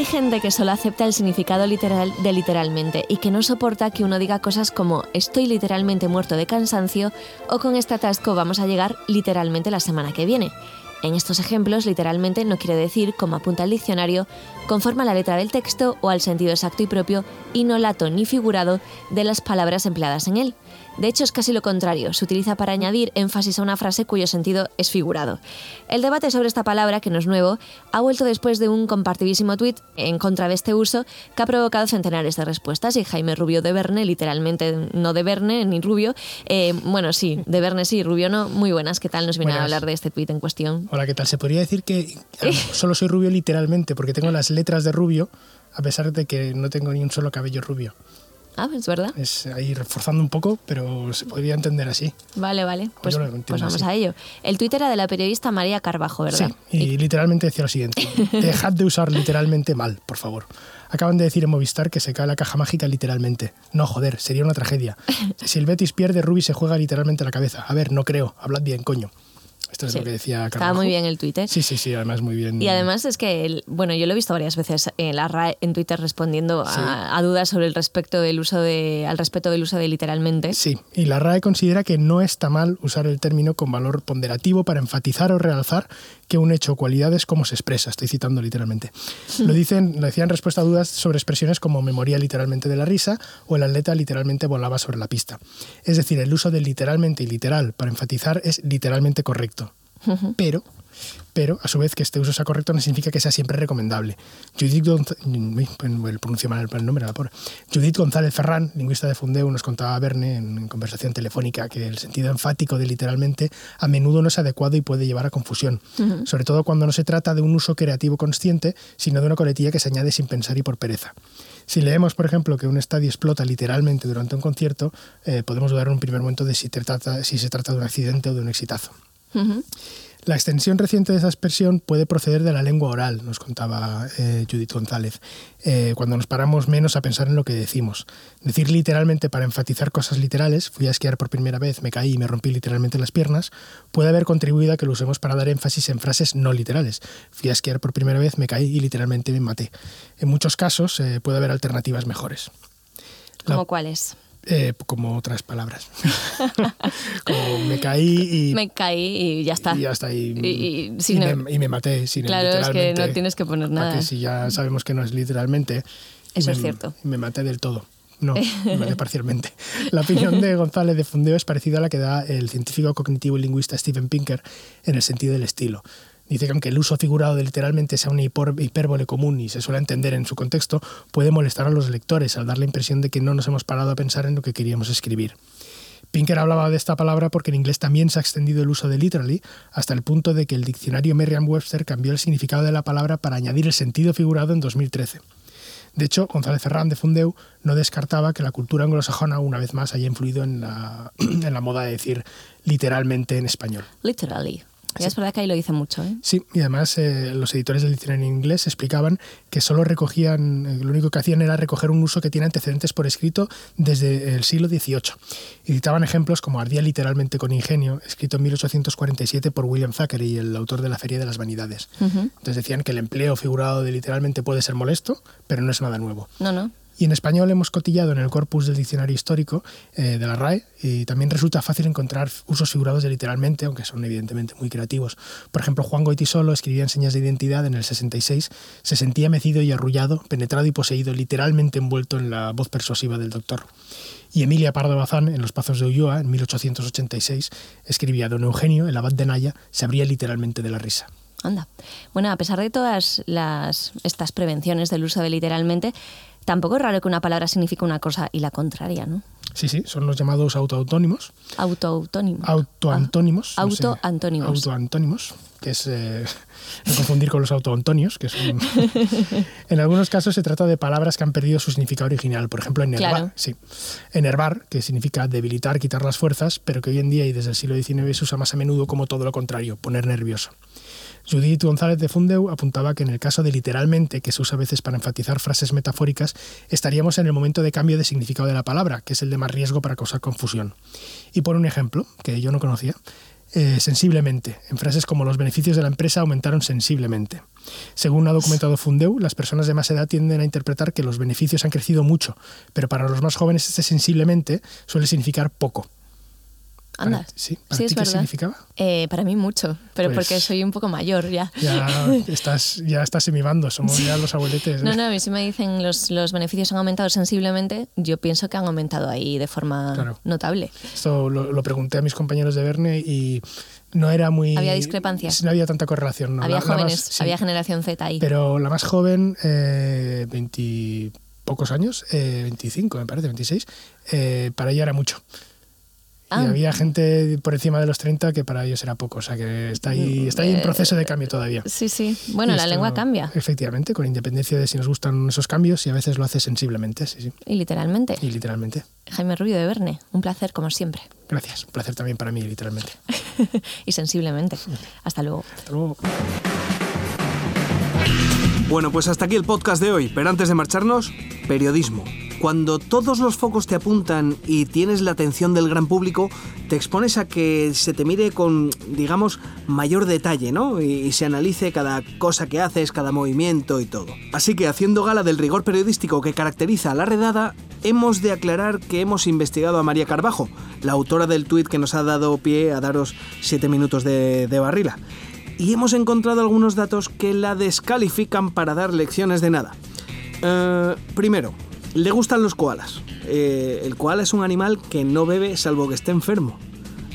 Hay gente que solo acepta el significado literal de literalmente y que no soporta que uno diga cosas como estoy literalmente muerto de cansancio o con este atasco vamos a llegar literalmente la semana que viene. En estos ejemplos, literalmente no quiere decir, como apunta el diccionario, conforme a la letra del texto o al sentido exacto y propio y no lato ni figurado de las palabras empleadas en él. De hecho, es casi lo contrario, se utiliza para añadir énfasis a una frase cuyo sentido es figurado. El debate sobre esta palabra, que no es nuevo, ha vuelto después de un compartidísimo tuit en contra de este uso que ha provocado centenares de respuestas y Jaime Rubio de Verne, literalmente no de Verne ni Rubio, eh, bueno, sí, de Verne sí, Rubio no, muy buenas, ¿qué tal? Nos viene a hablar de este tuit en cuestión. Hola, ¿qué tal? Se podría decir que solo soy rubio literalmente, porque tengo las letras de rubio, a pesar de que no tengo ni un solo cabello rubio. Ah, es verdad. Es ahí reforzando un poco, pero se podría entender así. Vale, vale. Pues, pues vamos así. a ello. El tuit era de la periodista María Carbajo, ¿verdad? Sí, y literalmente decía lo siguiente. Dejad de usar literalmente mal, por favor. Acaban de decir en Movistar que se cae la caja mágica literalmente. No, joder, sería una tragedia. Si el Betis pierde, Rubi se juega literalmente la cabeza. A ver, no creo. Hablad bien, coño. Esto es Sí. lo que decía Estaba Carvajal. muy bien el tuit, ¿eh? Sí, sí, sí, además muy bien. Y además es que, el- bueno, yo lo he visto varias veces en la RAE en Twitter respondiendo Sí. a, a dudas sobre el respecto del uso de, al respecto del uso de literalmente. Sí, y la RAE considera que no está mal usar el término con valor ponderativo para enfatizar o realzar que un hecho o cualidad es como se expresa. Estoy citando literalmente. Lo dicen, lo decían en respuesta a dudas sobre expresiones como me moría literalmente de la risa o el atleta literalmente volaba sobre la pista. Es decir, el uso de literalmente y literal para enfatizar es literalmente correcto. Pero pero a su vez que este uso sea correcto no significa que sea siempre recomendable. Judith, Gonz- Uy, el pronuncio mal el nombre, la pobre. Judith González Ferrán, lingüista de Fundeu, nos contaba a Verne en, conversación telefónica que el sentido enfático de literalmente a menudo no es adecuado y puede llevar a confusión, sobre todo cuando no se trata de un uso creativo consciente, sino de una coletilla que se añade sin pensar y por pereza. Si leemos, por ejemplo, que un estadio explota literalmente durante un concierto, eh, podemos dudar en un primer momento de si, te trata, si se trata de un accidente o de un exitazo. La extensión reciente de esa expresión puede proceder de la lengua oral, nos contaba eh, Judith González, eh, cuando nos paramos menos a pensar en lo que decimos. Decir literalmente para enfatizar cosas literales, fui a esquiar por primera vez, me caí y me rompí literalmente las piernas, puede haber contribuido a que lo usemos para dar énfasis en frases no literales. Fui a esquiar por primera vez, me caí y literalmente me maté. En muchos casos eh, puede haber alternativas mejores. ¿Cómo cuáles? Eh, como otras palabras. como me caí y Me caí y ya está. y ya está. Y, Y- y me, y me maté. Sin el Claro, es que no tienes que poner nada. que si ya sabemos que no es literalmente. Eso me- es cierto. Me maté del todo. No, me maté parcialmente. La opinión de González de Fundeo es parecida a la que da el científico cognitivo y lingüista Steven Pinker en el sentido del estilo. Dice que aunque el uso figurado de literalmente sea una hipérbole común y se suele entender en su contexto, puede molestar a los lectores al dar la impresión de que no nos hemos parado a pensar en lo que queríamos escribir. Pinker hablaba de esta palabra porque en inglés también se ha extendido el uso de literally hasta el punto de que el diccionario Merriam-Webster cambió el significado de la palabra para añadir el sentido figurado en 2013. De hecho, González Ferrán de Fundeu no descartaba que la cultura anglosajona una vez más haya influido en la, en la moda de decir literalmente en español. Literally. Y es verdad que ahí lo dice mucho, ¿eh? Sí, y además eh, los editores del diccionario en inglés explicaban que solo recogían, eh, lo único que hacían era recoger un uso que tiene antecedentes por escrito desde el siglo XVIII. Y citaban ejemplos como Ardía literalmente con ingenio, escrito en 1847 por William Thackeray, el autor de La Feria de las Vanidades. Entonces decían que el empleo figurado de literalmente puede ser molesto, pero no es nada nuevo. No, no. Y en español hemos cotillado en el corpus del diccionario histórico eh, de la RAE y también resulta fácil encontrar usos figurados de literalmente, aunque son evidentemente muy creativos. Por ejemplo, Juan Goitisolo escribía en Señas de Identidad en el 66, se sentía mecido y arrullado, penetrado y poseído, literalmente envuelto en la voz persuasiva del doctor. Y Emilia Pardo Bazán, en Los Pazos de Ulloa, en 1886, escribía Don Eugenio, el abad de Naya, se abría literalmente de la risa. Anda. Bueno, a pesar de todas las, estas prevenciones del uso de literalmente, tampoco es raro que una palabra signifique una cosa y la contraria, ¿no? Sí, sí, son los llamados autoautónimos. Autoautónimos. Autoantónimos. Ah, autoantónimos. Autoantónimos, que es eh, no confundir con los autoantonios, que son... en algunos casos se trata de palabras que han perdido su significado original. Por ejemplo, enervar, Claro. sí. Enervar, que significa debilitar, quitar las fuerzas, pero que hoy en día y desde el siglo XIX se usa más a menudo como todo lo contrario, poner nervioso. Judith González de Fundeu apuntaba que en el caso de literalmente, que se usa a veces para enfatizar frases metafóricas, estaríamos en el momento de cambio de significado de la palabra, que es el de más riesgo para causar confusión. Y por un ejemplo, que yo no conocía, eh, sensiblemente. En frases como los beneficios de la empresa aumentaron sensiblemente. Según ha documentado Fundeu, las personas de más edad tienden a interpretar que los beneficios han crecido mucho, pero para los más jóvenes este sensiblemente suele significar poco. Anda. Para- sí, ¿para sí, ti es qué verdad. significaba? Eh, para mí mucho, pero Pues- porque soy un poco mayor ya. Ya estás, ya estás semibando, somos ya los abueletes. ¿eh? No, no, a mí si me dicen los, los beneficios han aumentado sensiblemente, yo pienso que han aumentado ahí de forma Claro. notable. Esto lo, lo pregunté a mis compañeros de Verne y no era muy... Había discrepancias. No había tanta correlación. ¿no? había La- la más- jóvenes, sí. había generación Z ahí. Pero la más joven, eh, 20 pocos años, eh, 25 me parece, 26, eh, para ella era mucho. Ah. Y había gente por encima de los 30 que para ellos era poco, o sea que está ahí, está ahí en proceso de cambio todavía. Sí, sí. Bueno, la lengua cambia. Efectivamente, con independencia de si nos gustan esos cambios y a veces lo hace sensiblemente, sí, sí, Y literalmente. y literalmente. Jaime Rubio de Verne, un placer como siempre. Gracias, un placer también para mí, literalmente. y sensiblemente. Hasta luego. Hasta luego. Bueno, pues hasta aquí el podcast de hoy, pero antes de marcharnos, periodismo. Cuando todos los focos te apuntan y tienes la atención del gran público, te expones a que se te mire con, digamos, mayor detalle, ¿no? Y, se analice cada cosa que haces, cada movimiento y todo. Así que, haciendo gala del rigor periodístico que caracteriza a la redada, hemos de aclarar que hemos investigado a María Carbajo, la autora del tuit que nos ha dado pie a daros 7 minutos de, de barrila y hemos encontrado algunos datos que la descalifican para dar lecciones de nada. Eh, primero, le gustan los koalas. Eh, el koala es un animal que no bebe salvo que esté enfermo,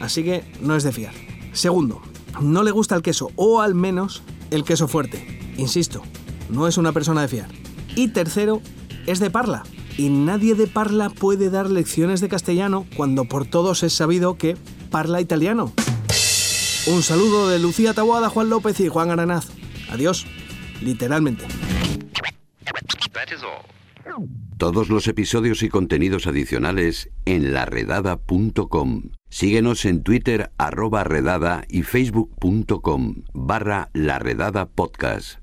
así que no es de fiar. Segundo, no le gusta el queso, o al menos el queso fuerte. Insisto, no es una persona de fiar. Y tercero, es de Parla. Y nadie de Parla puede dar lecciones de castellano cuando por todos es sabido que parla italiano. Un saludo de Lucía Taboada, Juan López y Juan Aranaz. Adiós, literalmente. Todos los episodios y contenidos adicionales en laredada.com. Síguenos en Twitter arroba redada y facebook.com barra laredada podcast.